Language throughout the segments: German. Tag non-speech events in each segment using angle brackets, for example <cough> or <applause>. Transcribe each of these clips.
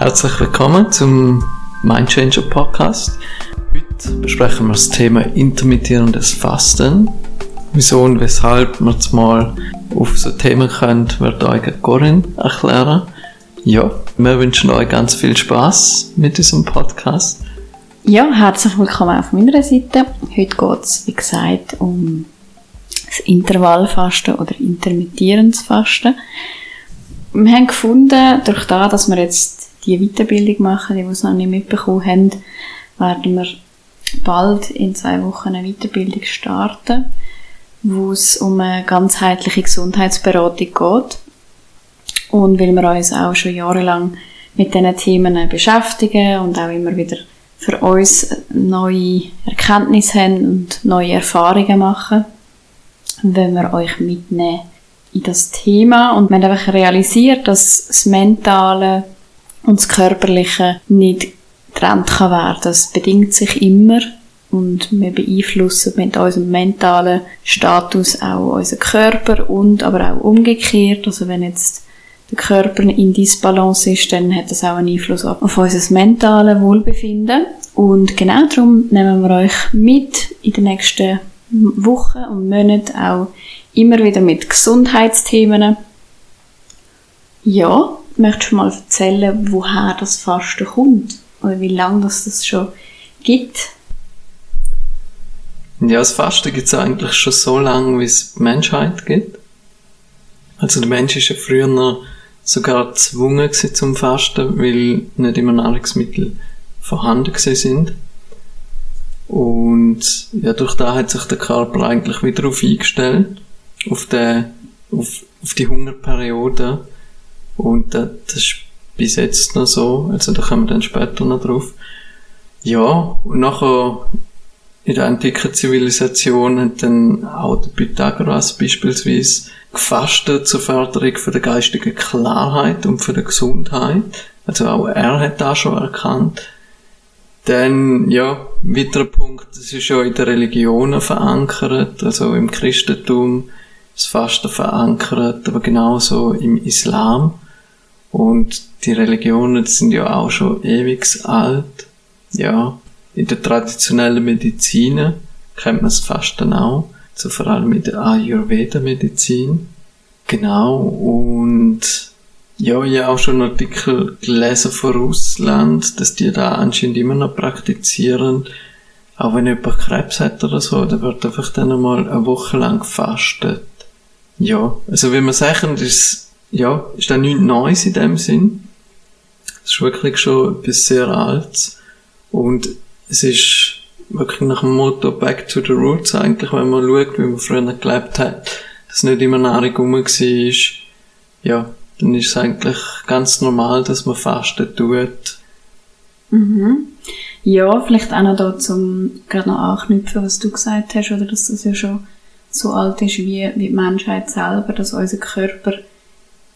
Herzlich willkommen zum Mindchanger Podcast. Heute besprechen wir das Thema intermittierendes Fasten. Wieso und weshalb wir jetzt mal auf so Themen können, wird euch Corinne erklären. Ja, wir wünschen euch ganz viel Spaß mit diesem Podcast. Ja, herzlich willkommen auf meiner Seite. Heute geht es, wie gesagt, um das Intervallfasten oder intermittierendes Fasten. Wir haben gefunden, durch das, dass wir jetzt die Weiterbildung machen, die, die es noch nicht mitbekommen haben, werden wir bald in zwei Wochen eine Weiterbildung starten, wo es um eine ganzheitliche Gesundheitsberatung geht. Und weil wir uns auch schon jahrelang mit diesen Themen beschäftigen und auch immer wieder für uns neue Erkenntnisse haben und neue Erfahrungen machen, wenn wir euch mitnehmen in das Thema und wir haben einfach realisiert, dass das Mentale und das Körperliche nicht getrennt kann werden. Das bedingt sich immer und wir beeinflussen mit unserem mentalen Status auch unseren Körper und aber auch umgekehrt. Also wenn jetzt der Körper in Disbalance ist, dann hat das auch einen Einfluss auf unser mentale Wohlbefinden. Und genau darum nehmen wir euch mit in den nächsten Wochen und Monaten auch immer wieder mit Gesundheitsthemen. Ja, möchtest du mal erzählen, woher das Fasten kommt? Oder wie lange das, das schon gibt? Ja, das Fasten gibt es eigentlich schon so lange, wie es die Menschheit gibt. Also der Mensch ist ja früher sogar gezwungen zum Fasten, weil nicht immer Nahrungsmittel vorhanden sind. Und ja, durch da hat sich der Körper eigentlich wieder auf eingestellt, auf, den, auf, auf die Hungerperiode. Und das, das ist bis jetzt noch so, also da kommen wir dann später noch drauf. Ja, und nachher in der antiken Zivilisation hat dann auch der Pythagoras beispielsweise gefastet zur Förderung für die geistige Klarheit und für die Gesundheit. Also auch er hat das schon erkannt. Dann, ja, weiterer Punkt, das ist ja in den Religionen verankert, also im Christentum ist Fasten verankert, aber genauso im Islam. Und die Religionen sind ja auch schon ewig alt. Ja, in der traditionellen Medizin kennt man es fast dann auch, so vor allem in der Ayurveda-Medizin. Genau, und ja, ich habe auch schon einen Artikel gelesen von Russland, dass die da anscheinend immer noch praktizieren. Auch wenn jemand Krebs hat oder so, dann wird einfach dann einmal eine Woche lang gefastet. Ja, also wie man sagen, ist, ja, ist da nichts Neues in dem Sinn. Es ist wirklich schon etwas sehr Altes. Und es ist wirklich nach dem Motto Back to the Roots eigentlich, wenn man schaut, wie man früher gelebt hat, dass nicht immer Nahrung rum war, ja, dann ist es eigentlich ganz normal, dass man fasten tut. Mhm. Ja, vielleicht auch noch da zum gerade noch anknüpfen, was du gesagt hast, oder dass das ja schon so alt ist wie, wie die Menschheit selber, dass unser Körper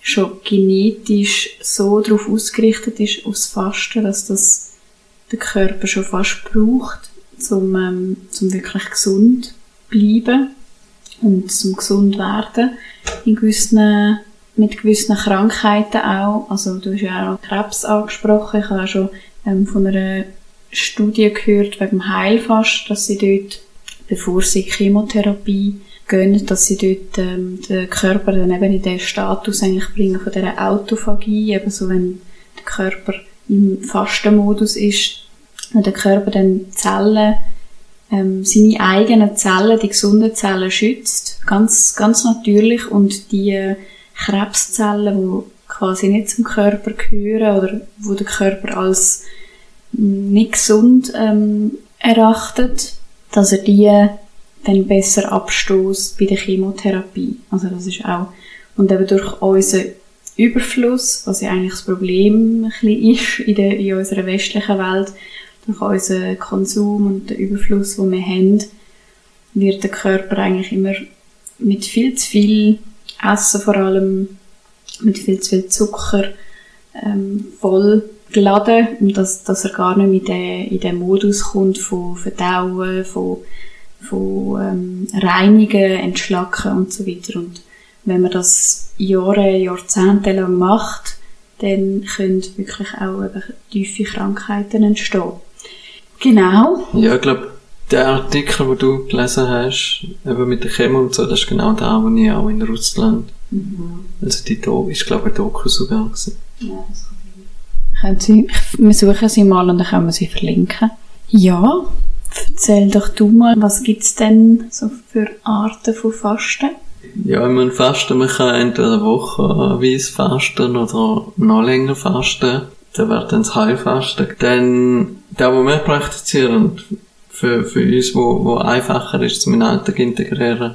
schon genetisch so darauf ausgerichtet ist, aufs Fasten, dass das der Körper schon fast braucht, um, ähm, zum wirklich gesund bleiben und zum gesund werden in gewissen, mit gewissen Krankheiten auch. Also du hast ja auch Krebs angesprochen. Ich habe auch schon ähm, von einer Studie gehört wegen dem Heilfast, dass sie dort, bevor sie Chemotherapie gehen, dass sie dort ähm, den Körper dann eben in den Status eigentlich bringen von dieser Autophagie, eben so wenn der Körper im Fastenmodus ist, und der Körper dann Zellen, ähm, seine eigenen Zellen, die gesunden Zellen schützt, ganz, ganz natürlich. Und die Krebszellen, die quasi nicht zum Körper gehören oder wo der Körper als nicht gesund ähm, erachtet, dass er die dann besser abstoßt bei der Chemotherapie. Also das ist auch und eben durch unseren Überfluss, was ja eigentlich das Problem ein bisschen ist in, der, in unserer westlichen Welt, durch unseren Konsum und den Überfluss, den wir haben, wird der Körper eigentlich immer mit viel zu viel Essen, vor allem mit viel zu viel Zucker, ähm, voll geladen und dass, dass er gar nicht in den, in den Modus kommt von Verdauen, von, von ähm, Reinigen, Entschlacken und so weiter. Und wenn man das Jahre, Jahrzehnte lang macht, dann können wirklich auch eben tiefe Krankheiten entstehen. Genau. Ja, ich glaube, der Artikel, den du gelesen hast, eben mit der Chemo und so, das ist genau der, den ich auch in Russland, mhm. also die Do ist glaube ich Doku sogar gewesen. Ja, das können Sie, wir suchen sie mal und dann können wir sie verlinken. Ja, erzähl doch du mal, was gibt's denn so für Arten von Fasten? Ja, ich meine, Fasten, man kann entweder eine Woche weiss fasten oder noch länger fasten. Dann wird dann das Heilfasten. Dann, der, wo wir praktizieren, für, für uns, wo, wo einfacher ist, zum Alltag integrieren,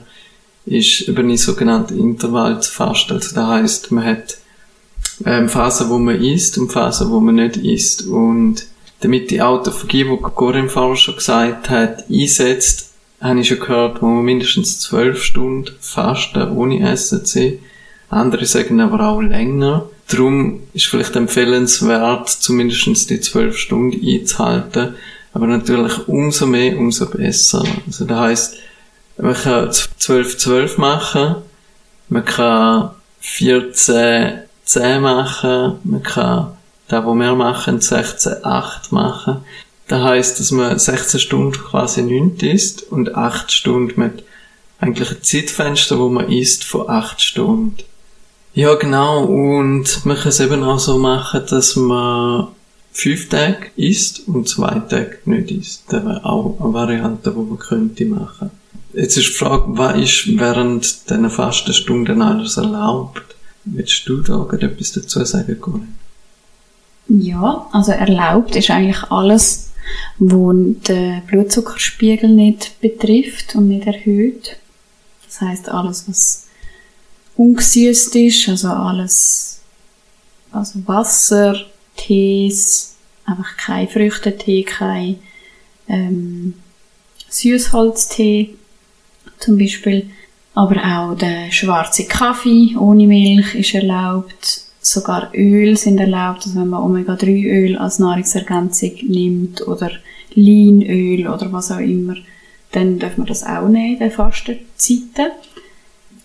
ist über eine sogenannte Intervallfasten. Also das heisst, man hat ähm, Phasen, wo man isst und Phasen, wo man nicht isst. Und damit die Autophagie, die Corinne vorher schon gesagt hat, einsetzt, habe ich schon gehört, wo man mindestens zwölf Stunden fasten ohne Essen zu Andere sagen aber auch länger. Darum ist vielleicht empfehlenswert, zumindest die zwölf Stunden einzuhalten. Aber natürlich umso mehr, umso besser. Also das heisst, man kann 12-12 machen, man kann 14 10 machen, man kann da, wo wir machen, 16, 8 machen. Das heisst, dass man 16 Stunden quasi nichts isst und 8 Stunden mit eigentlich ein Zeitfenster, wo man isst, von 8 Stunden. Ja, genau, und man kann es eben auch so machen, dass man 5 Tage isst und 2 Tage nicht isst. Das wäre auch eine Variante, die man könnte machen. Jetzt ist die Frage, was ist während diesen fasten Stunden alles erlaubt? Willst du da etwas dazu sagen, Corinne? Ja, also erlaubt ist eigentlich alles, wo den Blutzuckerspiegel nicht betrifft und nicht erhöht. Das heißt alles, was ungesüßt ist, also alles, also Wasser, Tees, einfach kein Früchtetee, kein ähm, Süßholztee zum Beispiel. Aber auch der schwarze Kaffee ohne Milch ist erlaubt. Sogar Öl sind erlaubt, also wenn man Omega-3-Öl als Nahrungsergänzung nimmt oder Leinöl oder was auch immer, dann darf man das auch nehmen den Fastenzeiten.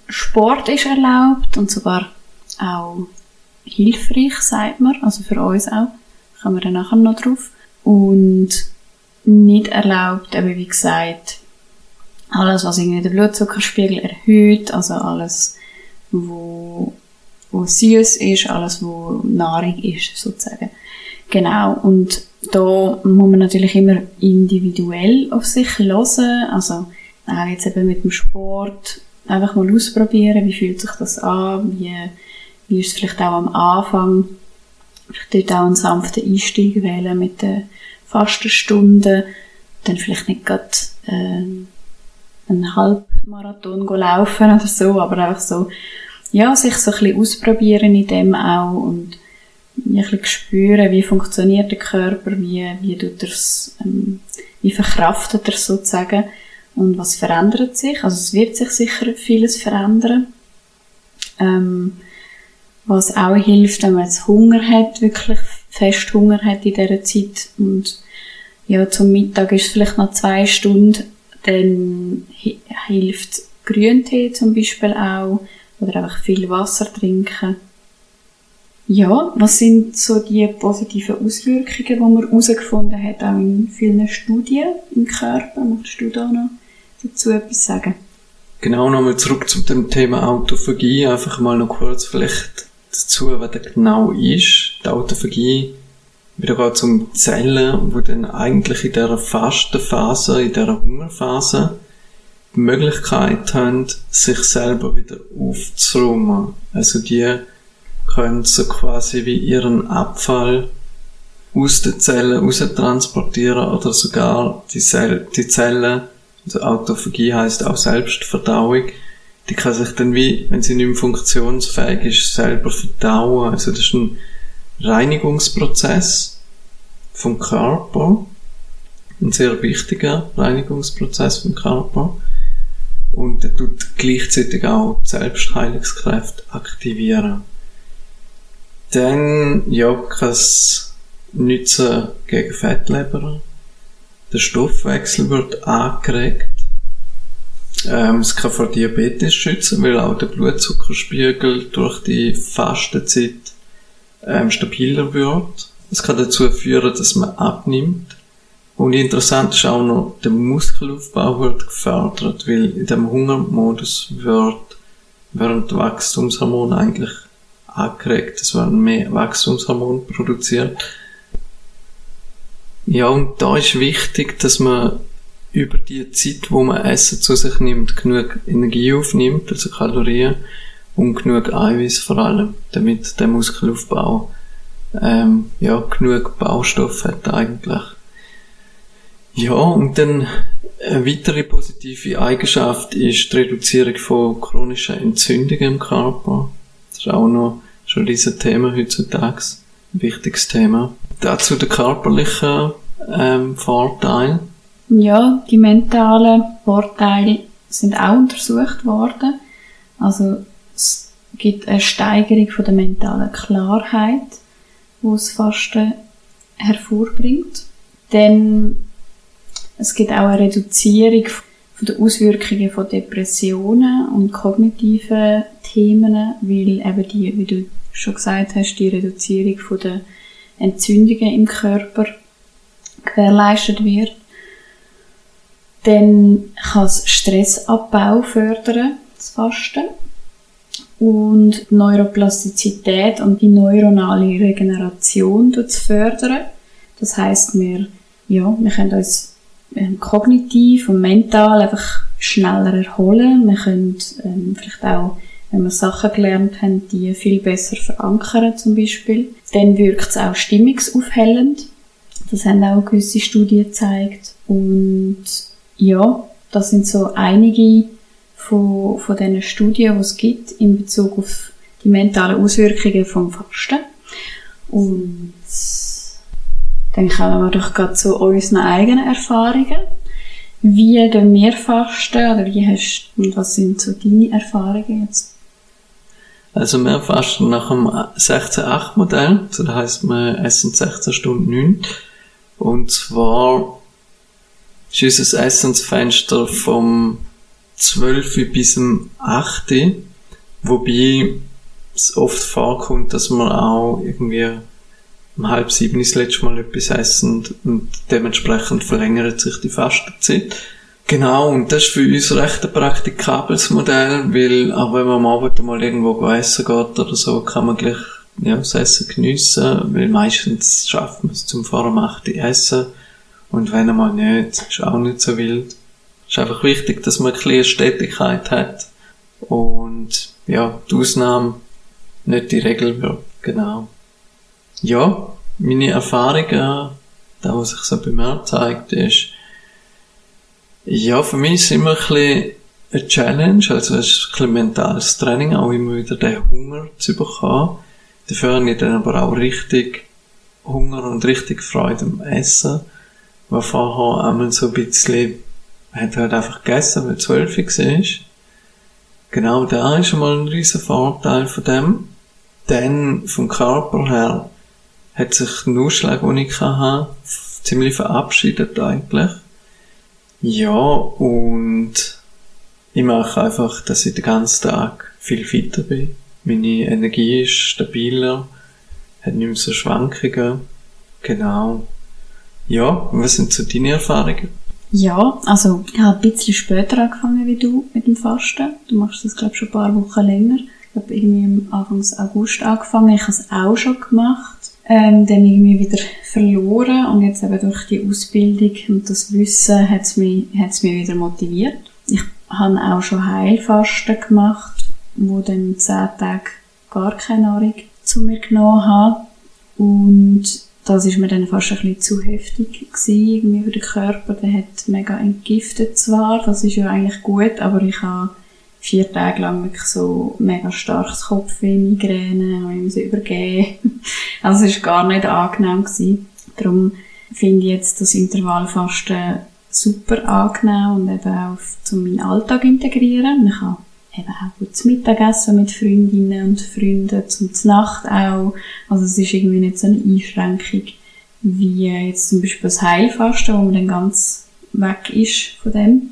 Sport ist erlaubt und sogar auch hilfreich, sagt man, also für uns auch. Kommen wir dann nachher noch drauf. Und nicht erlaubt, eben wie gesagt, alles, was irgendwie den Blutzuckerspiegel erhöht, also alles, wo, wo süß ist, alles, wo Nahrung ist, sozusagen. Genau. Und da muss man natürlich immer individuell auf sich hören, also auch jetzt eben mit dem Sport einfach mal ausprobieren, wie fühlt sich das an, wie, wie ist es vielleicht auch am Anfang, vielleicht dort auch einen sanften Einstieg wählen mit den Fastenstunden, dann vielleicht nicht gerade, äh, einen Halbmarathon laufen oder so, aber einfach so, ja, sich so ein bisschen ausprobieren in dem auch und ein bisschen spüren, wie funktioniert der Körper, wie, wie tut er's, ähm, wie verkraftet er sozusagen und was verändert sich. Also es wird sich sicher vieles verändern. Ähm, was auch hilft, wenn man jetzt Hunger hat, wirklich fest Hunger hat in dieser Zeit und ja, zum Mittag ist es vielleicht noch zwei Stunden dann hilft Grüntee zum Beispiel auch oder einfach viel Wasser trinken. Ja, was sind so die positiven Auswirkungen, die man herausgefunden hat, auch in vielen Studien im Körper? Möchtest du da noch dazu etwas sagen? Genau, nochmal zurück zu dem Thema Autophagie. Einfach mal noch kurz vielleicht dazu, was das genau ist. Die Autophagie wieder geht um Zellen, wo dann eigentlich in dieser Fastenphase, in dieser Hungerphase, die Möglichkeit haben, sich selber wieder aufzuräumen. Also die können so quasi wie ihren Abfall aus den Zellen raus transportieren oder sogar die, Zell die Zellen, also Autophagie heißt auch Selbstverdauung, die kann sich dann wie, wenn sie nicht mehr funktionsfähig ist, selber verdauen. Also das ist ein Reinigungsprozess vom Körper, ein sehr wichtiger Reinigungsprozess vom Körper und er tut gleichzeitig auch die Selbstheilungskräfte aktivieren. Dann, ja, kann es nützen gegen Fettleber. Der Stoffwechsel wird angeregt. Ähm, es kann vor Diabetes schützen, weil auch der Blutzuckerspiegel durch die Fastenzeit ähm, stabiler wird. Es kann dazu führen, dass man abnimmt. Und interessant ist auch noch, der Muskelaufbau wird gefördert, weil in dem Hungermodus wird während Wachstumshormon eigentlich angeregt. Es werden mehr Wachstumshormone produziert. Ja, und da ist wichtig, dass man über die Zeit, wo man Essen zu sich nimmt, genug Energie aufnimmt, also Kalorien, und genug Eiweiß vor allem, damit der Muskelaufbau ähm, ja, genug Baustoff hat eigentlich. Ja, und dann eine weitere positive Eigenschaft ist die Reduzierung von chronischen Entzündungen im Körper. Das ist auch noch schon dieses Thema heutzutage. Ein wichtiges Thema. Dazu der körperliche ähm, Vorteil. Ja, die mentalen Vorteile sind auch untersucht worden. Also es gibt eine Steigerung von der mentalen Klarheit, wo das Fasten hervorbringt. Dann es gibt auch eine Reduzierung von der Auswirkungen von Depressionen und kognitiven Themen, weil eben die, wie du schon gesagt hast, die Reduzierung von der Entzündungen im Körper gewährleistet wird. Dann kann es Stressabbau fördern, das Fasten. Und Neuroplastizität und die neuronale Regeneration fördern. Das heißt, wir, ja, wir können uns ähm, kognitiv und mental einfach schneller erholen. Wir können ähm, vielleicht auch, wenn wir Sachen gelernt haben, die viel besser verankern zum Beispiel. Dann wirkt es auch stimmungsaufhellend. Das haben auch gewisse Studien gezeigt. Und ja, das sind so einige von, von diesen Studien, die es gibt in Bezug auf die mentalen Auswirkungen vom Fasten. Und dann kommen wir doch gerade zu unseren eigenen Erfahrungen. Wie tun wir fasten oder wie hast, was sind so deine Erfahrungen jetzt? Also wir fasten nach dem 16-8-Modell, das heisst wir essen 16 Stunden 9. Und zwar ist unser Essensfenster vom 12 bis zum 8. Wobei es oft vorkommt, dass man auch irgendwie um halb sieben ist das letzte Mal etwas essen und dementsprechend verlängert sich die Fastenzeit. Genau, und das ist für uns recht ein praktikables Modell, weil auch wenn man am Abend mal irgendwo essen geht oder so, kann man gleich ja, das Essen geniessen, weil meistens schafft man es zum vor um 8 essen und wenn einmal nicht, ist auch nicht so wild. Ist einfach wichtig, dass man ein bisschen Stetigkeit hat und ja, die Ausnahme nicht die Regel wird, genau ja, meine Erfahrungen, da was sich so bei mir zeigt, ist, ja, für mich ist es immer ein bisschen eine Challenge, also es ist ein bisschen mentales Training, auch immer wieder den Hunger zu bekommen. Dafür habe ich dann aber auch richtig Hunger und richtig Freude am Essen, weil vorher einmal so ein bisschen, hat halt einfach gegessen, weil es zwölf war. Genau da ist schon mal ein riesen Vorteil von dem. Dann vom Körper her hat sich der Ausschlag, ziemlich verabschiedet eigentlich. Ja, und ich mache einfach, dass ich den ganzen Tag viel fitter bin. Meine Energie ist stabiler, hat nicht mehr so Schwankungen. Genau. Ja, was sind so deine Erfahrungen? Ja, also ich habe ein bisschen später angefangen wie du mit dem Fasten. Du machst das, glaube ich, schon ein paar Wochen länger. Ich habe irgendwie Anfang August angefangen. Ich habe es auch schon gemacht ähm, dann irgendwie wieder verloren und jetzt eben durch die Ausbildung und das Wissen hat es mich, hat's mich wieder motiviert. Ich habe auch schon Heilfasten gemacht, wo dann zehn Tage gar keine Nahrung zu mir genommen habe und das ist mir dann fast ein bisschen zu heftig gewesen, irgendwie für den Körper. Der hat mega entgiftet zwar, das ist ja eigentlich gut, aber ich habe vier Tage lang wirklich so mega starkes Kopfweh, Migräne, habe ich müssen übergeben. <laughs> Also es war gar nicht angenehm. Gewesen. Darum finde ich jetzt das Intervallfasten super angenehm und eben auch zu meinen Alltag integrieren. Man kann eben auch gut zu Mittagessen mit Freundinnen und Freunden, zum Nacht auch. Also es ist irgendwie nicht so eine Einschränkung wie jetzt zum Beispiel das Heilfasten, wo man dann ganz weg ist von dem.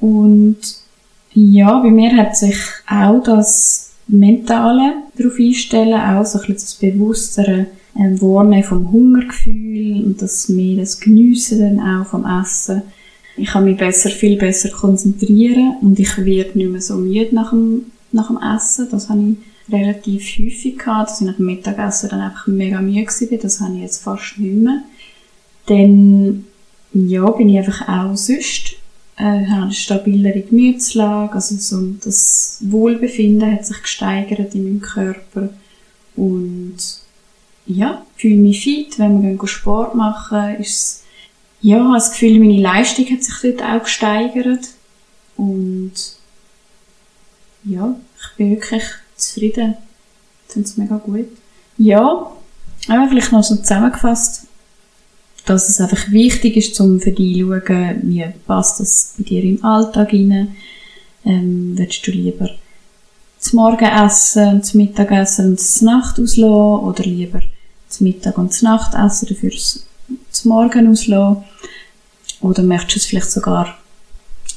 Und ja, bei mir hat sich auch das Mentale darauf einstellen, auch so ein bisschen das bewusstere ähm, Wahrnehmen vom Hungergefühl und das mehr das Geniessen dann auch vom Essen. Ich kann mich besser, viel besser konzentrieren und ich werde nicht mehr so müde nach dem, nach dem Essen. Das habe ich relativ häufig gehabt, dass ich nach dem Mittagessen dann einfach mega müde war. Das habe ich jetzt fast nicht mehr. Dann, ja, bin ich einfach auch sonst äh, habe eine stabilere Gemütslage, also so das Wohlbefinden hat sich gesteigert in meinem Körper. Und ja, fühle mich fit, wenn wir Sport machen, ist ja, habe das Gefühl, meine Leistung hat sich dort auch gesteigert. Und ja, ich bin wirklich zufrieden. Ich finde es mega gut. Ja, aber vielleicht noch so zusammengefasst, dass es einfach wichtig ist, um für dich zu schauen, wie passt das bei dir im Alltag rein. Ähm, willst du lieber das Morgenessen, das Mittagessen und das Nacht auslassen oder lieber das Mittag und das Nachtessen dafür das, das Morgen auslassen? Oder möchtest du es vielleicht sogar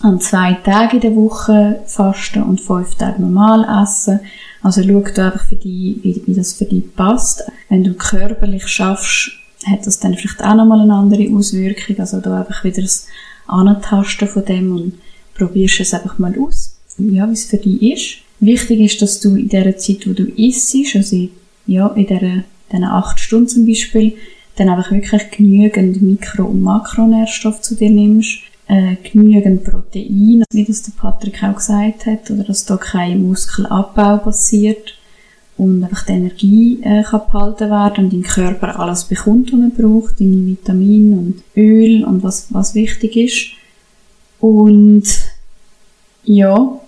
an zwei Tagen in der Woche fasten und fünf Tage normal essen? Also schau einfach für dich, wie, wie das für dich passt. Wenn du körperlich schaffst, hat das dann vielleicht auch nochmal eine andere Auswirkung. Also da einfach wieder das Antasten von dem und probierst es einfach mal aus, ja, wie es für dich ist. Wichtig ist, dass du in der Zeit, wo du isst, also in, ja, in diesen acht Stunden zum Beispiel, dann einfach wirklich genügend Mikro- und Makronährstoffe zu dir nimmst, äh, genügend Protein, wie das der Patrick auch gesagt hat, oder dass da kein Muskelabbau passiert und einfach die Energie äh, kann behalten werden und dein Körper alles bekommt, was er braucht, deine Vitamine und Öl und was, was wichtig ist. Und ja.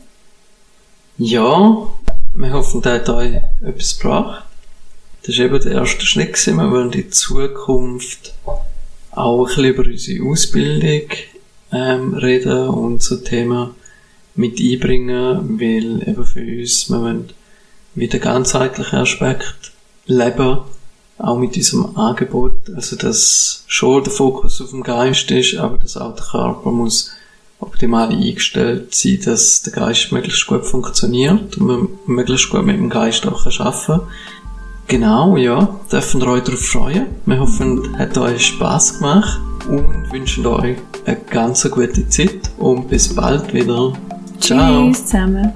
Ja, wir hoffen, der hat euch etwas gebracht. Das war eben der erste Schritt. Wir wollen in Zukunft auch ein bisschen über unsere Ausbildung ähm, reden und so Themen mit einbringen, weil eben für uns, wir wollen wie der ganzheitliche Aspekt leben, auch mit diesem Angebot, also dass schon der Fokus auf dem Geist ist, aber dass auch der Körper muss optimal eingestellt sein, dass der Geist möglichst gut funktioniert und man möglichst gut mit dem Geist auch arbeiten kann. Genau, ja, dürfen wir euch darauf freuen. Wir hoffen, es hat euch Spass gemacht und wünschen euch eine ganz gute Zeit und bis bald wieder. Ciao. Tschüss zusammen.